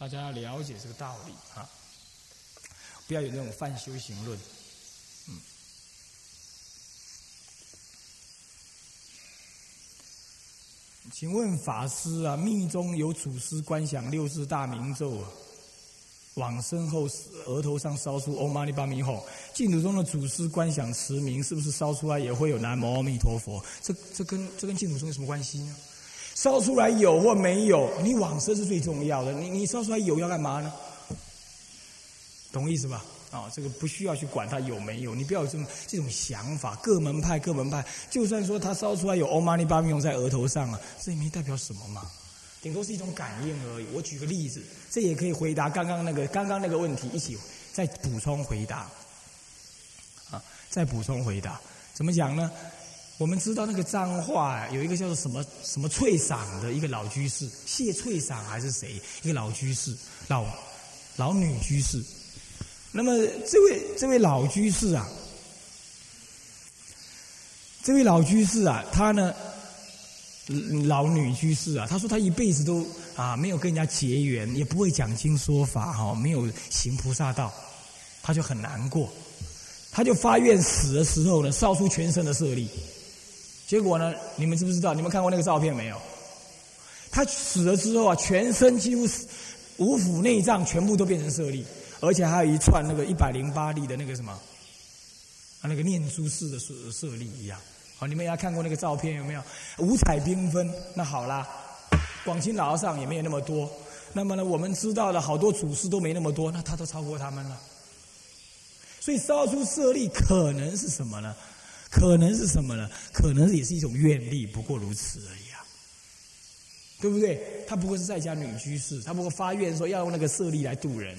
大家要了解这个道理啊，不要有那种泛修行论。嗯，请问法师啊，密中有祖师观想六字大明咒啊，往生后额头上烧出嗡嘛呢叭咪吽，净土中的祖师观想持名，是不是烧出来也会有南无阿弥陀佛？这这跟这跟净土宗有什么关系呢？烧出来有或没有，你往生是最重要的。你你烧出来有要干嘛呢？懂意思吧？啊，这个不需要去管它有没有，你不要有这种这种想法。各门派各门派，就算说他烧出来有欧玛尼巴用在额头上啊，这也没代表什么嘛，顶多是一种感应而已。我举个例子，这也可以回答刚刚那个刚刚那个问题，一起再补充回答。啊，再补充回答，怎么讲呢？我们知道那个脏话有一个叫做什么什么翠赏的一个老居士，谢翠赏还是谁？一个老居士，老老女居士。那么这位这位老居士啊，这位老居士啊，他呢，老女居士啊，他说他一辈子都啊没有跟人家结缘，也不会讲经说法哈，没有行菩萨道，他就很难过，他就发愿死的时候呢，烧出全身的舍利。结果呢？你们知不知道？你们看过那个照片没有？他死了之后啊，全身几乎是五腑内脏全部都变成舍利，而且还有一串那个一百零八粒的那个什么啊，那个念珠式的舍舍利一样。好，你们也看过那个照片有没有？五彩缤纷。那好啦，广清老和尚也没有那么多。那么呢，我们知道的好多祖师都没那么多，那他都超过他们了。所以烧出舍利可能是什么呢？可能是什么呢？可能也是一种愿力，不过如此而已啊，对不对？他不过是在家女居士，他不过发愿说要用那个舍利来度人，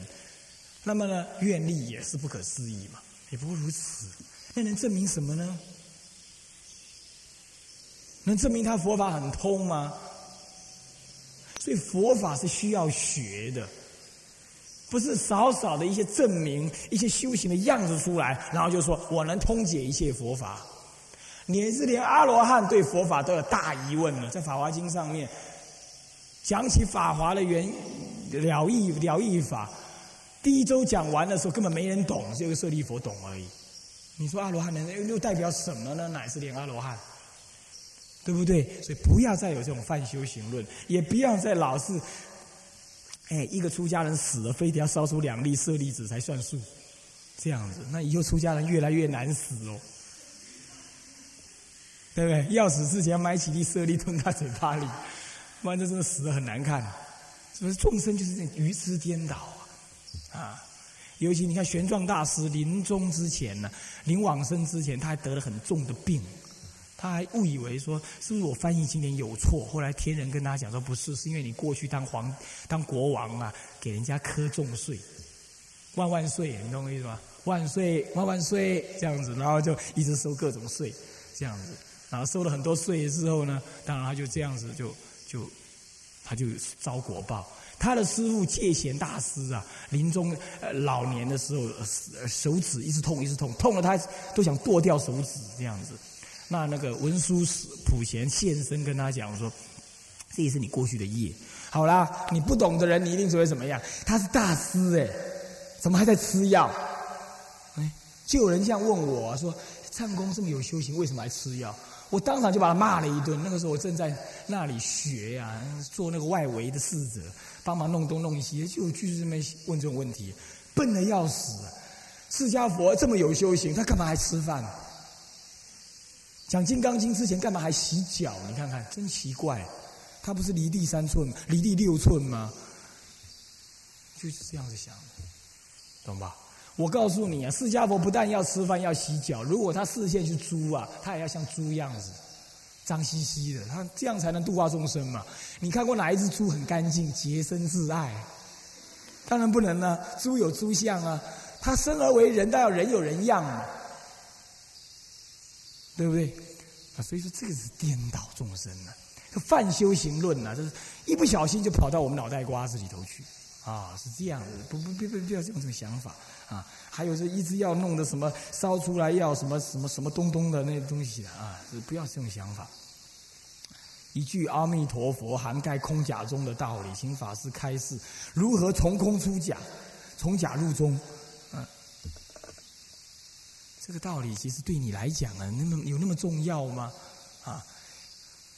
那么呢，愿力也是不可思议嘛，也不过如此。那能证明什么呢？能证明他佛法很通吗？所以佛法是需要学的。不是少少的一些证明、一些修行的样子出来，然后就说我能通解一切佛法。你是连阿罗汉对佛法都有大疑问了，在《法华经》上面讲起法华的原了义了义法，第一周讲完的时候根本没人懂，只有舍利佛懂而已。你说阿罗汉能又代表什么呢？乃是连阿罗汉，对不对？所以不要再有这种泛修行论，也不要再老是。哎，一个出家人死了，非得要烧出两粒舍利子才算数，这样子，那以后出家人越来越难死哦，对不对？要死之前买几粒舍利吞他嘴巴里，不然这真的死的很难看。是不是众生就是这愚痴颠倒啊？啊，尤其你看玄奘大师临终之前呢，临往生之前，他还得了很重的病。他还误以为说是不是我翻译经典有错？后来天人跟他讲说不是，是因为你过去当皇当国王啊，给人家磕重税，万万岁，你懂我意思吗？万岁万万岁这样子，然后就一直收各种税，这样子，然后收了很多税之后呢，当然他就这样子就就他就遭果报。他的师傅戒贤大师啊，临终呃老年的时候手指一直痛一直痛，痛了他都想剁掉手指这样子。那那个文殊师普贤现身跟他讲说，这也是你过去的业。好啦，你不懂的人，你一定觉得怎么样？他是大师哎，怎么还在吃药？哎，就有人这样问我说：“唱功这么有修行，为什么还吃药？”我当场就把他骂了一顿。那个时候我正在那里学呀，做那个外围的侍者，帮忙弄东弄西，就就是这么问这种问题，笨的要死。释迦佛这么有修行，他干嘛还吃饭？讲《金刚经》之前，干嘛还洗脚？你看看，真奇怪。他不是离地三寸，离地六寸吗？就是这样子想，懂吧？我告诉你啊，释迦佛不但要吃饭，要洗脚。如果他视线是猪啊，他也要像猪样子，脏兮兮的。他这样才能度化众生嘛。你看过哪一只猪很干净、洁身自爱？当然不能了。猪有猪相啊，他生而为人，但要人有人样嘛。对不对？啊，所以说这个是颠倒众生呢，泛修行论呐，就是一不小心就跑到我们脑袋瓜子里头去啊，是这样的，不不不不不要这种想法啊。还有是一直要弄的什么烧出来要什么什么什么东东的那些东西啊，不要这种想法。一句阿弥陀佛涵盖空假中的道理，请法师开示如何从空出假，从假入中。嗯，这个道理其实对你来讲呢，那么有那么重要吗？啊，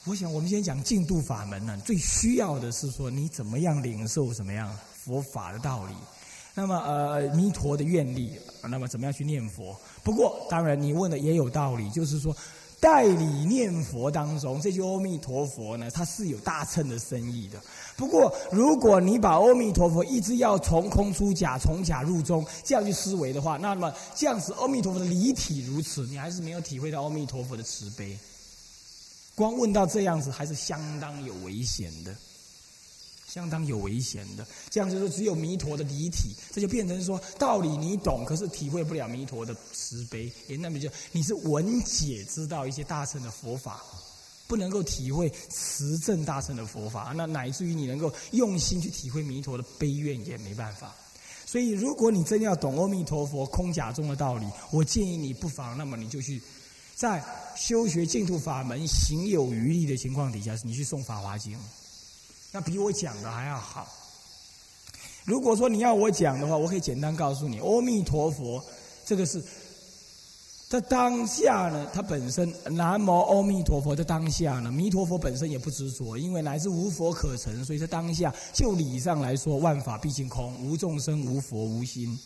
我想我们先讲净度法门呢，最需要的是说你怎么样领受什么样佛法的道理。那么呃，弥陀的愿力，那么怎么样去念佛？不过当然你问的也有道理，就是说。代理念佛当中，这句阿弥陀佛呢，它是有大乘的深意的。不过，如果你把阿弥陀佛一直要从空出假，从假入中这样去思维的话，那么这样子阿弥陀佛的离体如此，你还是没有体会到阿弥陀佛的慈悲。光问到这样子，还是相当有危险的。相当有危险的，这样就是只有弥陀的离体，这就变成说道理你懂，可是体会不了弥陀的慈悲。诶，那么就你是文解知道一些大乘的佛法，不能够体会持正大乘的佛法，那乃至于你能够用心去体会弥陀的悲愿也没办法。所以，如果你真要懂阿弥陀佛空假中的道理，我建议你不妨，那么你就去在修学净土法门行有余力的情况底下，你去诵《法华经》。那比我讲的还要好。如果说你要我讲的话，我可以简单告诉你，阿弥陀佛，这个是在当下呢，它本身南无阿弥陀佛的当下呢，弥陀佛本身也不执着，因为乃至无佛可成，所以在当下就理上来说，万法毕竟空，无众生，无佛，无心，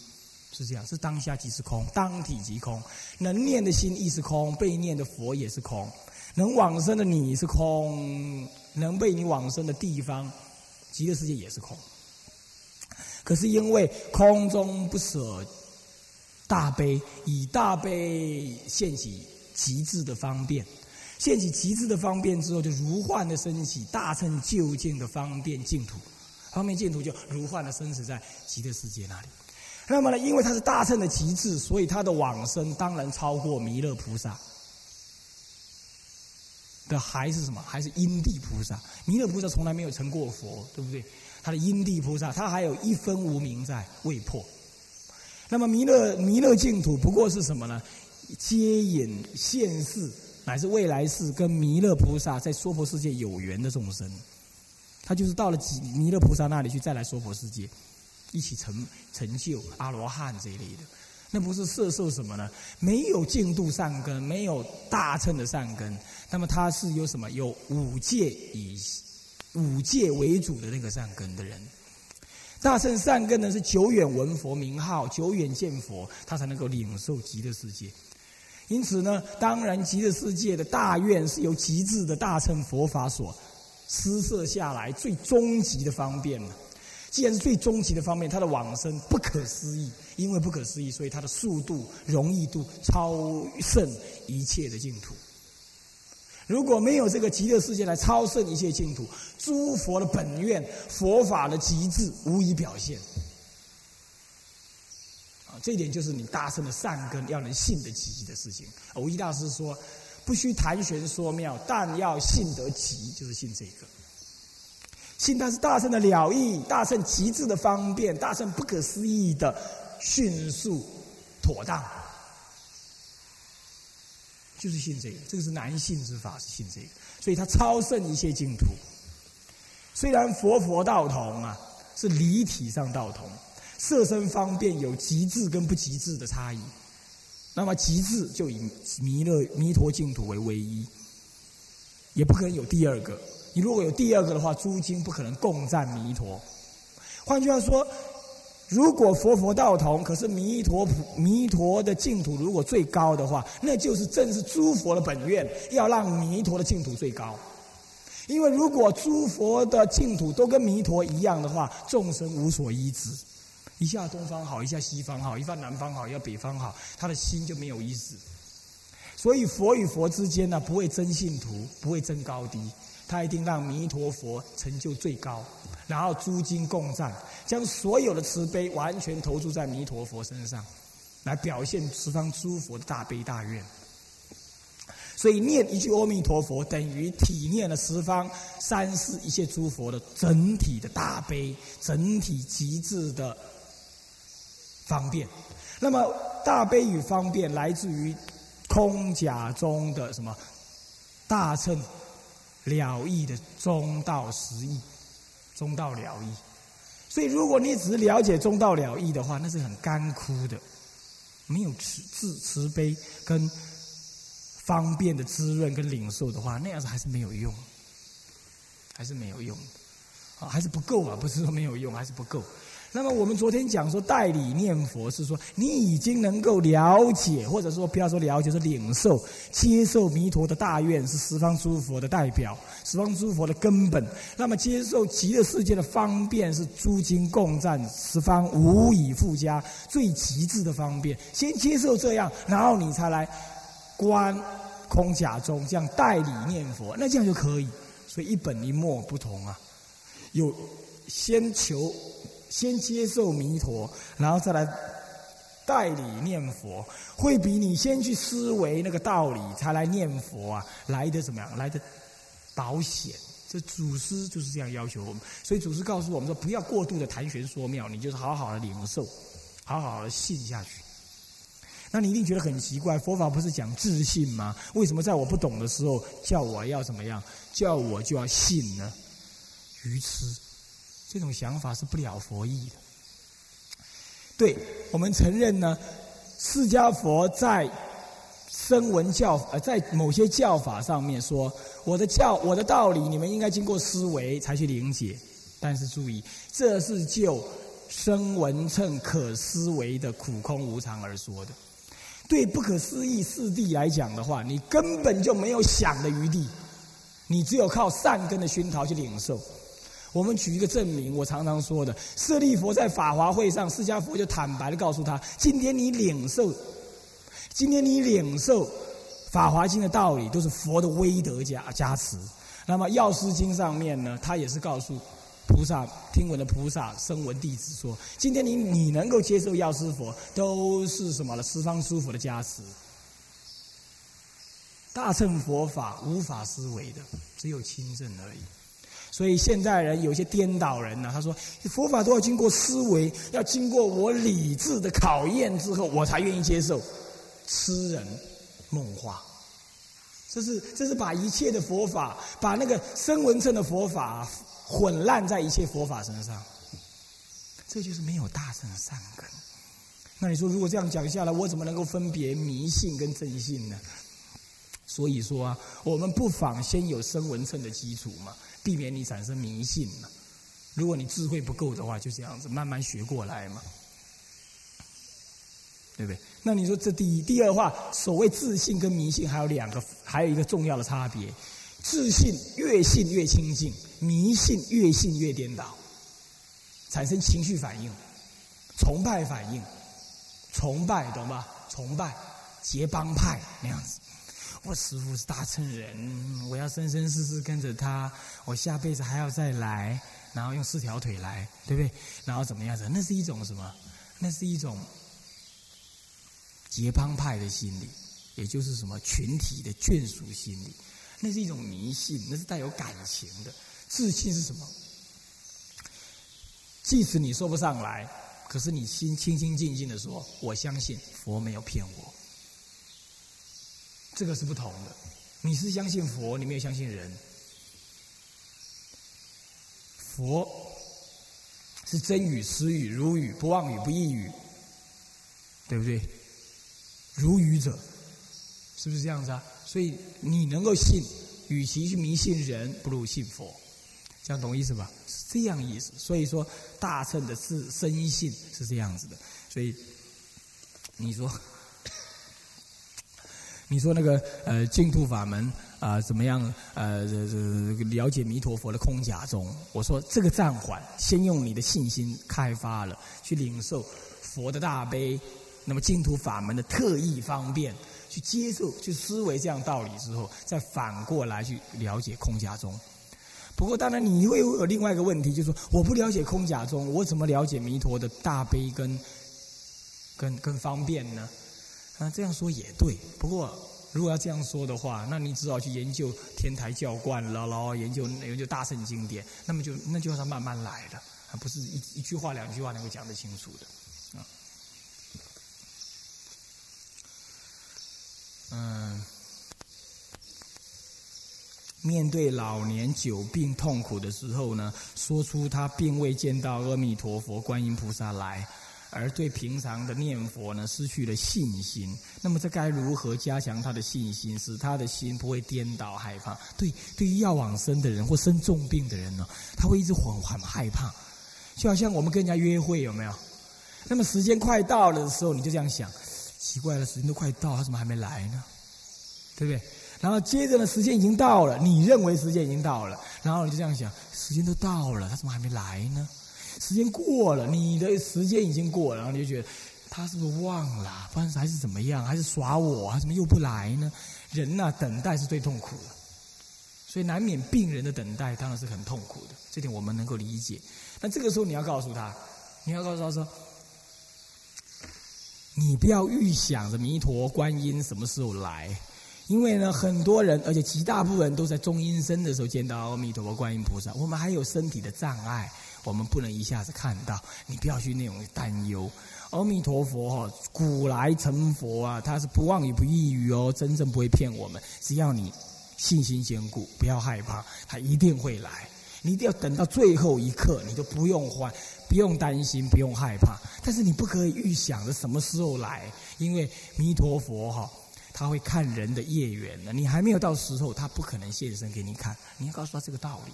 是这样，是当下即是空，当体即空，能念的心亦是空，被念的佛也是空，能往生的你是空。能被你往生的地方，极乐世界也是空。可是因为空中不舍大悲，以大悲现起极致的方便，现起极致的方便之后，就如幻的升起大乘究竟的方便净土，方便净土就如幻的生死在极乐世界那里。那么呢，因为它是大乘的极致，所以它的往生当然超过弥勒菩萨。的还是什么？还是因地菩萨？弥勒菩萨从来没有成过佛，对不对？他的因地菩萨，他还有一分无名在未破。那么弥勒弥勒净土不过是什么呢？接引现世乃至未来世跟弥勒菩萨在娑婆世界有缘的众生，他就是到了弥勒菩萨那里去，再来娑婆世界，一起成成就阿罗汉这一类的。那不是摄受什么呢？没有净度善根，没有大乘的善根，那么他是有什么？有五戒以五戒为主的那个善根的人。大乘善根呢，是久远闻佛名号，久远见佛，他才能够领受极乐世界。因此呢，当然极乐世界的大愿是由极致的大乘佛法所施设下来最终极的方便了。既然是最终极的方面，它的往生不可思议，因为不可思议，所以它的速度、容易度超胜一切的净土。如果没有这个极乐世界来超胜一切净土，诸佛的本愿、佛法的极致无以表现。啊，这一点就是你大圣的善根要能信得极的事情。偶一大师说：“不需谈玄说妙，但要信得极，就是信这个。”信他是大圣的了义，大圣极致的方便，大圣不可思议的迅速妥当，就是信这个。这个是难信之法，是信这个，所以他超胜一切净土。虽然佛佛道同啊，是离体上道同，色身方便有极致跟不极致的差异。那么极致就以弥勒弥陀净土为唯一，也不可能有第二个。你如果有第二个的话，诸经不可能共赞弥陀。换句话说，如果佛佛道同，可是弥陀普弥陀的净土如果最高的话，那就是正是诸佛的本愿，要让弥陀的净土最高。因为如果诸佛的净土都跟弥陀一样的话，众生无所依止，一下东方好，一下西方好，一下南方好，一下北方好，他的心就没有依止。所以佛与佛之间呢，不会争信徒，不会争高低。他一定让弥陀佛成就最高，然后诸经共赞，将所有的慈悲完全投注在弥陀佛身上，来表现十方诸佛的大悲大愿。所以念一句阿弥陀佛，等于体念了十方三世一切诸佛的整体的大悲，整体极致的方便。那么大悲与方便来自于空假中的什么大乘。了义的中道实义，中道了义。所以，如果你只是了解中道了义的话，那是很干枯的，没有慈慈慈悲跟方便的滋润跟领受的话，那样子还是没有用，还是没有用，啊，还是不够啊！不是说没有用，还是不够。那么我们昨天讲说代理念佛是说你已经能够了解，或者说不要说了解，是领受、接受弥陀的大愿是十方诸佛的代表，十方诸佛的根本。那么接受极乐世界的方便是诸经共赞，十方无以复加，最极致的方便。先接受这样，然后你才来观空假中这样代理念佛，那这样就可以。所以一本一末不同啊，有先求。先接受弥陀，然后再来代理念佛，会比你先去思维那个道理才来念佛啊来的怎么样？来的保险。这祖师就是这样要求我们，所以祖师告诉我们说：不要过度的谈玄说妙，你就是好好的领受，好好的信下去。那你一定觉得很奇怪，佛法不是讲自信吗？为什么在我不懂的时候叫我要怎么样？叫我就要信呢？愚痴。这种想法是不了佛意的。对我们承认呢，释迦佛在声闻教呃，在某些教法上面说，我的教我的道理，你们应该经过思维才去理解。但是注意，这是就声闻乘可思维的苦空无常而说的。对不可思议四谛来讲的话，你根本就没有想的余地，你只有靠善根的熏陶去领受。我们举一个证明，我常常说的，舍利佛在法华会上，释迦佛就坦白的告诉他：今天你领受，今天你领受法华经的道理，都是佛的威德加加持。那么药师经上面呢，他也是告诉菩萨听闻的菩萨声闻弟子说：今天你你能够接受药师佛，都是什么了？十方诸佛的加持。大乘佛法无法思维的，只有亲证而已。所以现代人有些颠倒人呢，他说佛法都要经过思维，要经过我理智的考验之后，我才愿意接受。痴人梦话，这是这是把一切的佛法，把那个声闻乘的佛法混烂在一切佛法身上，这就是没有大乘的善根。那你说，如果这样讲下来，我怎么能够分别迷信跟正信呢？所以说啊，我们不妨先有声闻乘的基础嘛。避免你产生迷信嘛？如果你智慧不够的话，就这样子慢慢学过来嘛，对不对？那你说这第一、第二话，所谓自信跟迷信还有两个，还有一个重要的差别：自信越信越清净，迷信越信越颠倒，产生情绪反应、崇拜反应、崇拜，懂吧？崇拜结帮派那样子。我师傅是大乘人，我要生生世世跟着他，我下辈子还要再来，然后用四条腿来，对不对？然后怎么样子？那是一种什么？那是一种结帮派的心理，也就是什么群体的眷属心理。那是一种迷信，那是带有感情的。自信是什么？即使你说不上来，可是你心清清静静的说：“我相信佛没有骗我。”这个是不同的，你是相信佛，你没有相信人。佛是真语、实语、如语，不妄语、不异语，对不对？如语者，是不是这样子啊？所以你能够信，与其去迷信人，不如信佛，这样懂意思吧？是这样意思。所以说，大乘的是深信是这样子的。所以你说。你说那个呃净土法门啊怎么样？呃这这了解弥陀佛的空假中，我说这个暂缓，先用你的信心开发了，去领受佛的大悲，那么净土法门的特异方便，去接受，去思维这样道理之后，再反过来去了解空假中。不过当然你会有另外一个问题，就是说我不了解空假中，我怎么了解弥陀的大悲跟跟跟方便呢？啊，这样说也对。不过，如果要这样说的话，那你只好去研究天台教观了，然后研究研究大圣经典，那么就那就要慢慢来的，而不是一一句话两句话能够讲得清楚的。啊，嗯，面对老年久病痛苦的时候呢，说出他并未见到阿弥陀佛、观音菩萨来，而对平常的念佛呢失去了信心。那么这该如何加强他的信心，使他的心不会颠倒害怕？对，对于要往生的人或生重病的人呢，他会一直很很害怕，就好像我们跟人家约会有没有？那么时间快到了的时候，你就这样想：奇怪了，时间都快到，他怎么还没来呢？对不对？然后接着呢，时间已经到了，你认为时间已经到了，然后你就这样想：时间都到了，他怎么还没来呢？时间过了，你的时间已经过了，然后你就觉得他是不是忘了，不然还是怎么样？还是耍我？他怎么又不来呢？人呐，等待是最痛苦的，所以难免病人的等待当然是很痛苦的，这点我们能够理解。那这个时候你要告诉他，你要告诉他说：你不要预想着弥陀观音什么时候来。因为呢，很多人，而且极大部分都在中阴身的时候见到阿弥陀佛、观音菩萨。我们还有身体的障碍，我们不能一下子看到。你不要去那种担忧。阿弥陀佛哈，古来成佛啊，他是不妄语不异语哦，真正不会骗我们。只要你信心坚固，不要害怕，他一定会来。你一定要等到最后一刻，你就不用慌，不用担心，不用害怕。但是你不可以预想着什么时候来，因为弥陀佛哈。他会看人的业缘的，你还没有到时候，他不可能现身给你看。你要告诉他这个道理，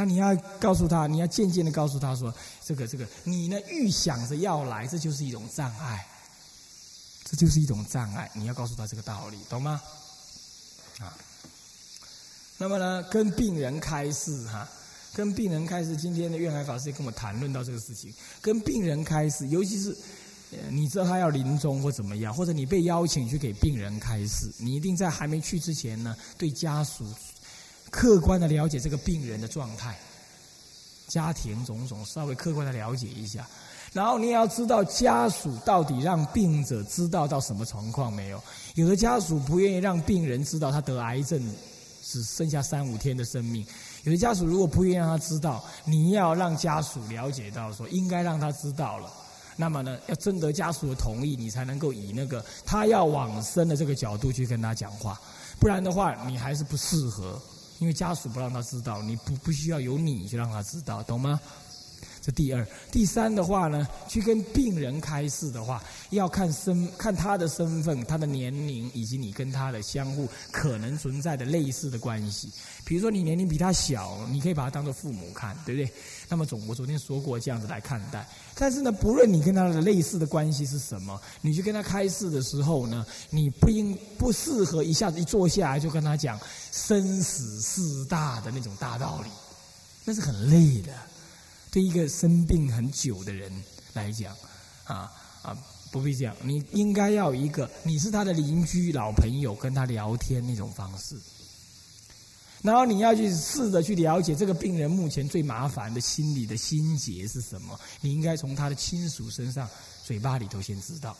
那你要告诉他，你要渐渐的告诉他说，这个这个，你呢预想着要来，这就是一种障碍，这就是一种障碍。你要告诉他这个道理，懂吗？啊，那么呢，跟病人开示哈，跟病人开示，今天的愿海法师也跟我谈论到这个事情，跟病人开示，尤其是。你知道他要临终或怎么样，或者你被邀请去给病人开示，你一定在还没去之前呢，对家属客观的了解这个病人的状态、家庭种种，稍微客观的了解一下。然后你也要知道家属到底让病者知道到什么状况没有？有的家属不愿意让病人知道他得癌症，只剩下三五天的生命。有的家属如果不愿意让他知道，你要让家属了解到说，应该让他知道了。那么呢，要征得家属的同意，你才能够以那个他要往生的这个角度去跟他讲话，不然的话，你还是不适合，因为家属不让他知道，你不不需要有你去让他知道，懂吗？这第二，第三的话呢，去跟病人开示的话，要看身，看他的身份、他的年龄，以及你跟他的相互可能存在的类似的关系。比如说，你年龄比他小，你可以把他当做父母看，对不对？那么总我昨天说过这样子来看待。但是呢，不论你跟他的类似的关系是什么，你去跟他开示的时候呢，你不应不适合一下子一坐下来就跟他讲生死事大的那种大道理，那是很累的。对一个生病很久的人来讲，啊啊，不必这样。你应该要一个，你是他的邻居、老朋友，跟他聊天那种方式。然后你要去试着去了解这个病人目前最麻烦的心理的心结是什么。你应该从他的亲属身上、嘴巴里头先知道。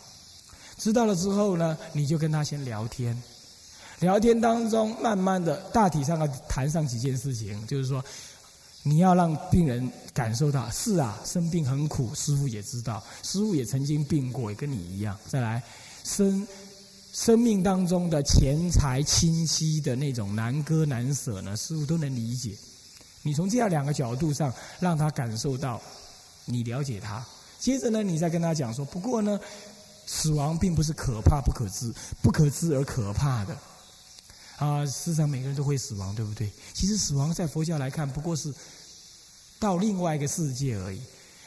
知道了之后呢，你就跟他先聊天。聊天当中，慢慢的大体上要谈上几件事情，就是说。你要让病人感受到，是啊，生病很苦，师傅也知道，师傅也曾经病过，也跟你一样。再来，生生命当中的钱财、亲戚的那种难割难舍呢，师傅都能理解。你从这样两个角度上让他感受到，你了解他。接着呢，你再跟他讲说，不过呢，死亡并不是可怕不可知、不可知而可怕的。啊，世上每个人都会死亡，对不对？其实死亡在佛教来看，不过是到另外一个世界而已。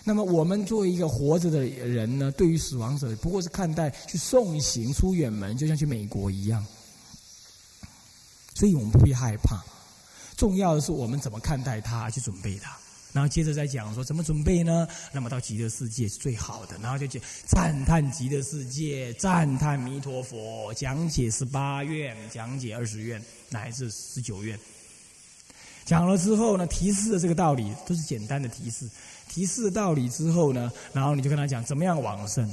那么我们作为一个活着的人呢，对于死亡者，不过是看待去送行出远门，就像去美国一样。所以我们不必害怕，重要的是我们怎么看待他，去准备他。然后接着再讲说怎么准备呢？那么到极乐世界是最好的。然后就讲赞叹极乐世界，赞叹弥陀佛，讲解十八愿，讲解二十愿，乃至十九愿。讲了之后呢，提示的这个道理都是简单的提示。提示道理之后呢，然后你就跟他讲怎么样往生。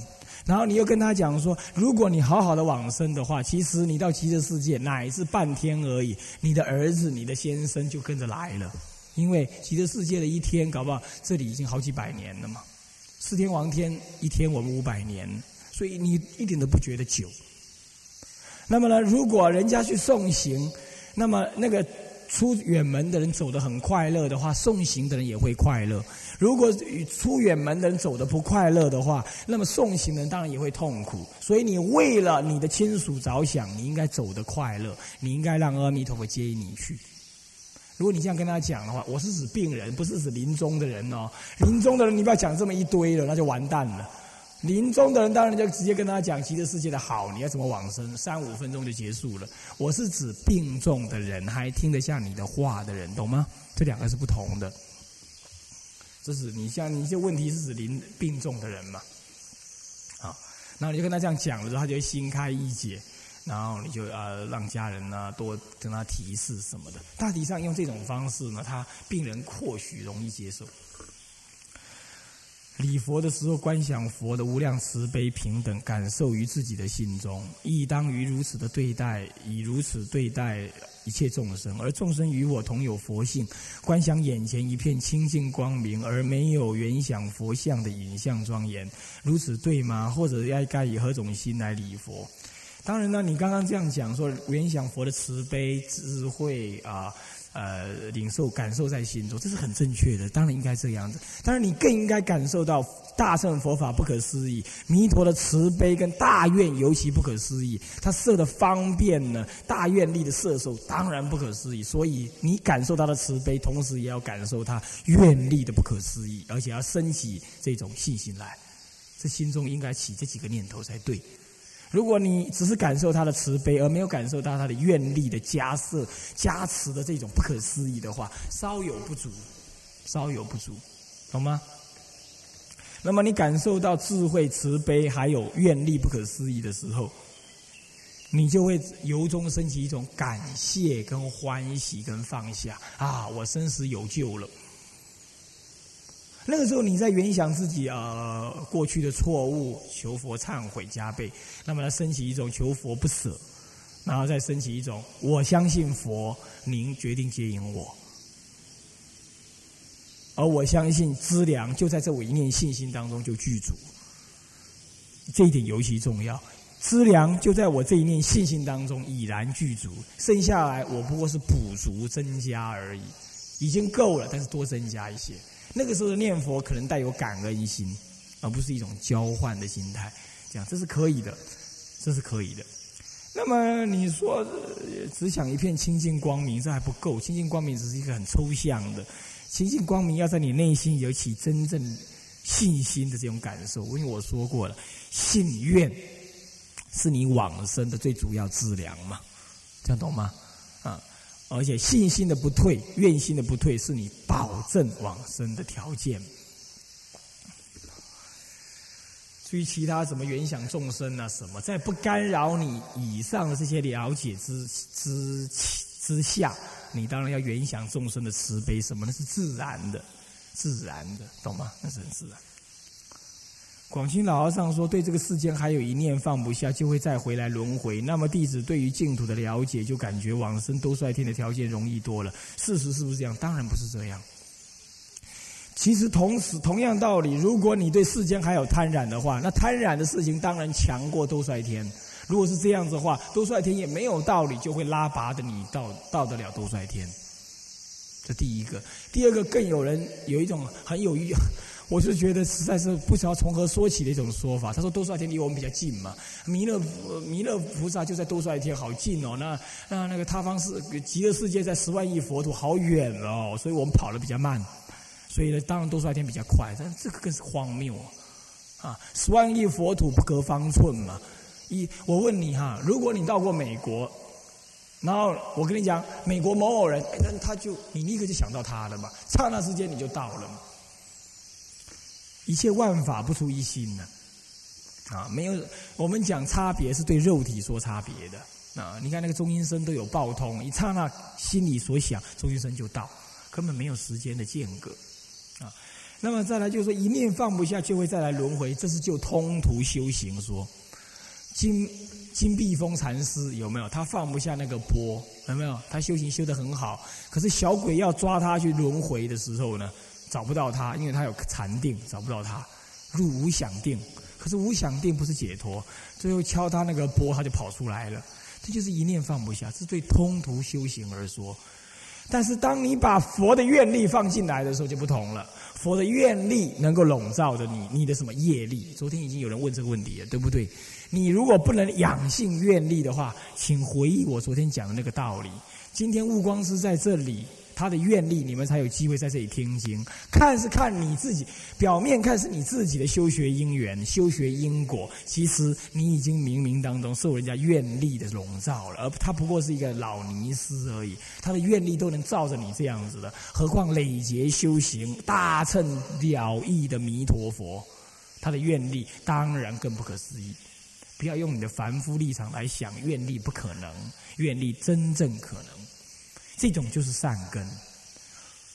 然后你又跟他讲说，如果你好好的往生的话，其实你到极乐世界乃至半天而已，你的儿子、你的先生就跟着来了。因为极乐世界的一天，搞不好这里已经好几百年了嘛。四天王天一天，我们五百年，所以你一点都不觉得久。那么呢，如果人家去送行，那么那个出远门的人走得很快乐的话，送行的人也会快乐；如果出远门的人走得不快乐的话，那么送行的人当然也会痛苦。所以，你为了你的亲属着想，你应该走得快乐，你应该让阿弥陀佛接你去。如果你这样跟他讲的话，我是指病人，不是指临终的人哦。临终的人，你不要讲这么一堆了，那就完蛋了。临终的人当然就直接跟他讲极乐世界的好，你要怎么往生，三五分钟就结束了。我是指病重的人，还听得下你的话的人，懂吗？这两个是不同的。这是你像你这问题是指临病重的人嘛？好，然后你就跟他这样讲了之后，他就会心开意解，然后你就呃让家人呢多跟他提示什么的。大体上用这种方式呢，他病人或许容易接受。礼佛的时候，观想佛的无量慈悲平等，感受于自己的心中，亦当于如此的对待，以如此对待一切众生，而众生与我同有佛性，观想眼前一片清净光明，而没有原想佛像的影像庄严，如此对吗？或者要该以何种心来礼佛？当然呢，你刚刚这样讲说，原想佛的慈悲智慧啊。呃，领受感受在心中，这是很正确的。当然应该这样子。当然，你更应该感受到大乘佛法不可思议，弥陀的慈悲跟大愿尤其不可思议。他设的方便呢，大愿力的摄受当然不可思议。所以你感受他的慈悲，同时也要感受他愿力的不可思议，而且要升起这种信心来。这心中应该起这几个念头才对。如果你只是感受他的慈悲，而没有感受到他的愿力的加设、加持的这种不可思议的话，稍有不足，稍有不足，懂吗？那么你感受到智慧、慈悲还有愿力不可思议的时候，你就会由衷升起一种感谢、跟欢喜、跟放下啊！我生死有救了。那个时候，你在原想自己呃过去的错误，求佛忏悔加倍，那么升起一种求佛不舍，然后再升起一种我相信佛，您决定接引我，而我相信资粮就在这我一念信心当中就具足，这一点尤其重要，资粮就在我这一念信心当中已然具足，剩下来我不过是补足增加而已，已经够了，但是多增加一些。那个时候的念佛可能带有感恩心，而不是一种交换的心态，这样这是可以的，这是可以的。那么你说只想一片清净光明，这还不够。清净光明只是一个很抽象的，清净光明要在你内心有起真正信心的这种感受。因为我说过了，信愿是你往生的最主要资粮嘛，这样懂吗？啊。而且信心的不退，愿心的不退，是你保证往生的条件。至于其他什么原想众生啊，什么在不干扰你以上的这些了解之之之下，你当然要原想众生的慈悲，什么那是自然的，自然的，懂吗？那是自然。广清老和尚说：“对这个世间还有一念放不下，就会再回来轮回。那么弟子对于净土的了解，就感觉往生都率天的条件容易多了。事实是不是这样？当然不是这样。其实同时同样道理，如果你对世间还有贪染的话，那贪染的事情当然强过都率天。如果是这样子的话，都率天也没有道理就会拉拔的你到到得了都率天。这第一个，第二个更有人有一种很有意。”我是觉得实在是不知道从何说起的一种说法。他说多帅天离我们比较近嘛，弥勒弥勒菩萨就在多帅天，好近哦。那那那个他方是极乐世界在十万亿佛土，好远哦。所以我们跑得比较慢，所以呢，当然多帅天比较快。但这个更是荒谬啊！十万亿佛土不隔方寸嘛。一，我问你哈，如果你到过美国，然后我跟你讲，美国某某人，那他就你立刻就想到他了嘛，刹那之间你就到了嘛。一切万法不出一心呢，啊，没有我们讲差别是对肉体说差别的啊。你看那个中阴身都有报通，一刹那心里所想，中阴身就到，根本没有时间的间隔啊。那么再来就是说，一念放不下，就会再来轮回。这是就通途修行说，金金碧峰禅师有没有？他放不下那个波，有没有？他修行修得很好，可是小鬼要抓他去轮回的时候呢？找不到他，因为他有禅定，找不到他，入无想定。可是无想定不是解脱，最后敲他那个波，他就跑出来了。这就是一念放不下，是对通途修行而说。但是当你把佛的愿力放进来的时候，就不同了。佛的愿力能够笼罩着你，你的什么业力？昨天已经有人问这个问题了，对不对？你如果不能养性愿力的话，请回忆我昨天讲的那个道理。今天悟光师在这里。他的愿力，你们才有机会在这里听经。看是看你自己，表面看是你自己的修学因缘、修学因果，其实你已经冥冥当中受人家愿力的笼罩了，而他不过是一个老尼斯而已。他的愿力都能照着你这样子的，何况累劫修行大乘了义的弥陀佛，他的愿力当然更不可思议。不要用你的凡夫立场来想，愿力不可能，愿力真正可能。这种就是善根，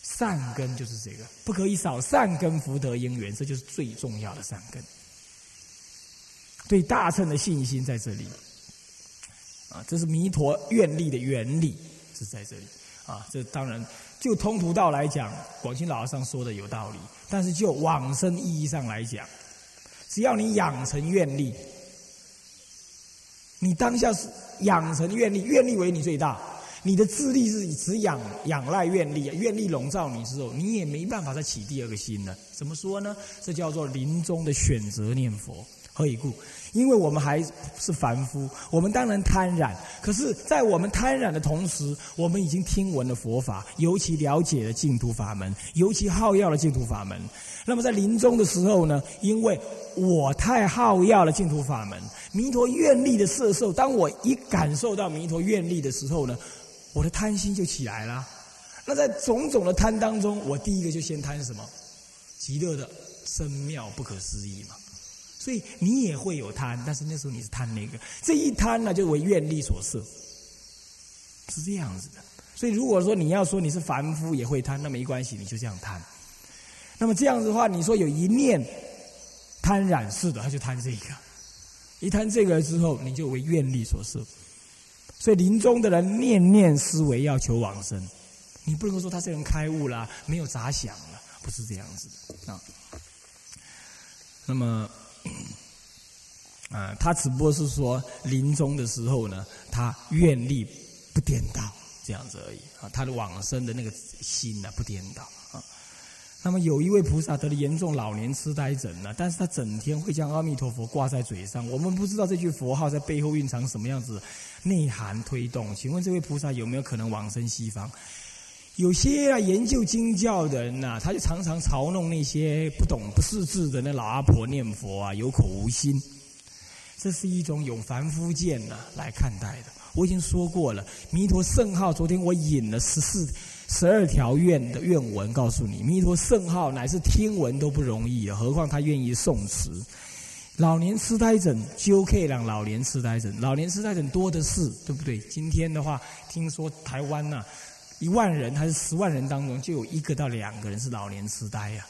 善根就是这个，不可以少善根福德因缘，这就是最重要的善根。对大乘的信心在这里，啊，这是弥陀愿力的原理是在这里，啊，这当然就通途道来讲，广清老和尚说的有道理，但是就往生意义上来讲，只要你养成愿力，你当下是养成愿力，愿力为你最大。你的智力是只仰仰赖愿力，愿力笼罩你之后，你也没办法再起第二个心了。怎么说呢？这叫做临终的选择念佛。何以故？因为我们还是凡夫，我们当然贪染。可是，在我们贪染的同时，我们已经听闻了佛法，尤其了解了净土法门，尤其好要了净土法门。那么，在临终的时候呢？因为我太好要了净土法门，弥陀愿力的摄受。当我一感受到弥陀愿力的时候呢？我的贪心就起来了，那在种种的贪当中，我第一个就先贪什么？极乐的深妙不可思议嘛。所以你也会有贪，但是那时候你是贪那个，这一贪呢就为愿力所摄，是这样子的。所以如果说你要说你是凡夫也会贪，那没关系，你就这样贪。那么这样子的话，你说有一念贪染是的，他就贪这个，一贪这个之后，你就为愿力所摄。所以临终的人念念思维要求往生，你不能说他这人开悟了，没有杂想了，不是这样子的啊。那么，啊，他只不过是说临终的时候呢，他愿力不颠倒这样子而已啊，他的往生的那个心呢不颠倒。那么有一位菩萨得了严重老年痴呆症呢，但是他整天会将阿弥陀佛挂在嘴上。我们不知道这句佛号在背后蕴藏什么样子内涵推动。请问这位菩萨有没有可能往生西方？有些啊研究经教的人呐，他就常常嘲弄那些不懂不识字的那老阿婆念佛啊，有口无心。这是一种用凡夫见呐来看待的。我已经说过了，弥陀圣号，昨天我引了十四。十二条愿的愿文告诉你，弥陀圣号乃是听闻都不容易，何况他愿意诵持。老年痴呆症就可以让老年痴呆症，老年痴呆症多的是，对不对？今天的话，听说台湾呐，一万人还是十万人当中，就有一个到两个人是老年痴呆呀。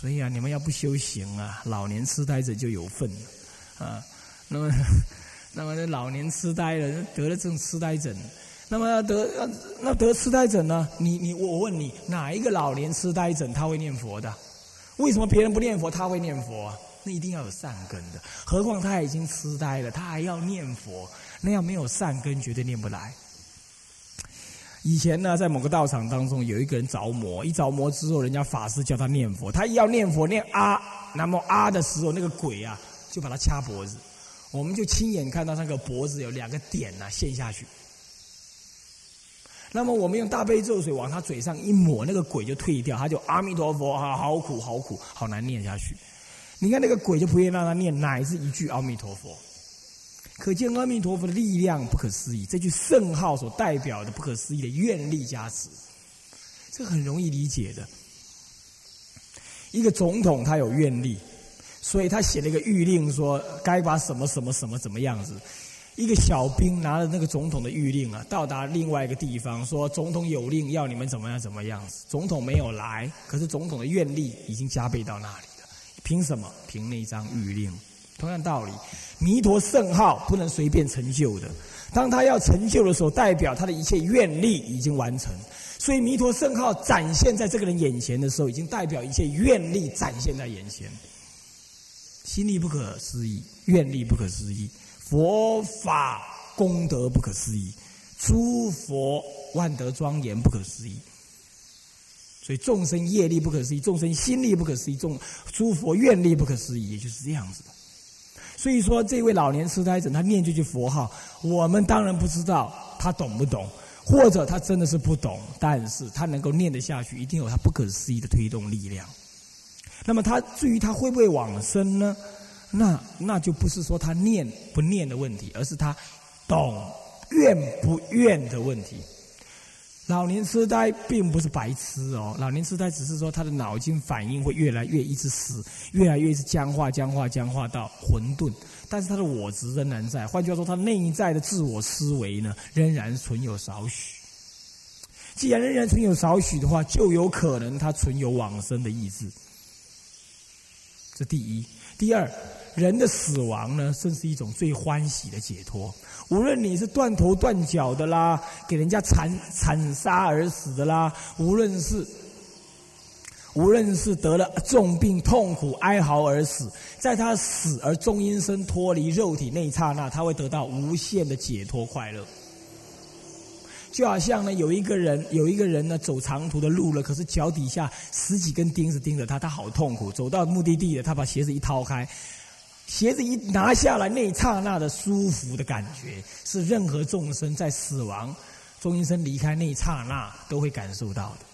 所以啊，你们要不修行啊，老年痴呆者就有份啊。那么，那么这老年痴呆了，得了这种痴呆症。那么得那得痴呆症呢？你你我问你，哪一个老年痴呆症他会念佛的？为什么别人不念佛他会念佛？那一定要有善根的。何况他已经痴呆了，他还要念佛，那样没有善根绝对念不来。以前呢，在某个道场当中，有一个人着魔，一着魔之后，人家法师叫他念佛，他一要念佛念啊，那么啊的时候，那个鬼啊就把他掐脖子，我们就亲眼看到那个脖子有两个点呐陷下去。那么我们用大悲咒水往他嘴上一抹，那个鬼就退掉，他就阿弥陀佛啊，好苦好苦，好难念下去。你看那个鬼就不愿意让他念，乃是一句阿弥陀佛。可见阿弥陀佛的力量不可思议，这句圣号所代表的不可思议的愿力加持，这很容易理解的。一个总统他有愿力，所以他写了一个谕令，说该把什么什么什么怎么样子。一个小兵拿着那个总统的谕令啊，到达另外一个地方，说总统有令要你们怎么样怎么样。总统没有来，可是总统的愿力已经加倍到那里了。凭什么？凭那张谕令。同样道理，弥陀圣号不能随便成就的。当他要成就的时候，代表他的一切愿力已经完成。所以弥陀圣号展现在这个人眼前的时候，已经代表一切愿力展现在眼前。心力不可思议，愿力不可思议。佛法功德不可思议，诸佛万德庄严不可思议，所以众生业力不可思议，众生心力不可思议，众诸佛愿力不可思议，也就是这样子的。所以说，这位老年痴呆者他念这句佛号，我们当然不知道他懂不懂，或者他真的是不懂，但是他能够念得下去，一定有他不可思议的推动力量。那么他至于他会不会往生呢？那那就不是说他念不念的问题，而是他懂愿不愿的问题。老年痴呆并不是白痴哦，老年痴呆只是说他的脑筋反应会越来越一直死，越来越是僵化、僵化、僵化到混沌，但是他的我执仍然在。换句话说，他内在的自我思维呢，仍然存有少许。既然仍然存有少许的话，就有可能他存有往生的意志。这第一，第二，人的死亡呢，正是一种最欢喜的解脱。无论你是断头断脚的啦，给人家残残杀而死的啦，无论是无论是得了重病、痛苦、哀嚎而死，在他死而终阴身脱离肉体那一刹那，他会得到无限的解脱快乐。就好像呢，有一个人，有一个人呢，走长途的路了，可是脚底下十几根钉子钉着他，他好痛苦。走到目的地了，他把鞋子一掏开，鞋子一拿下来，那一刹那的舒服的感觉，是任何众生在死亡、中阴身离开那一刹那都会感受到的。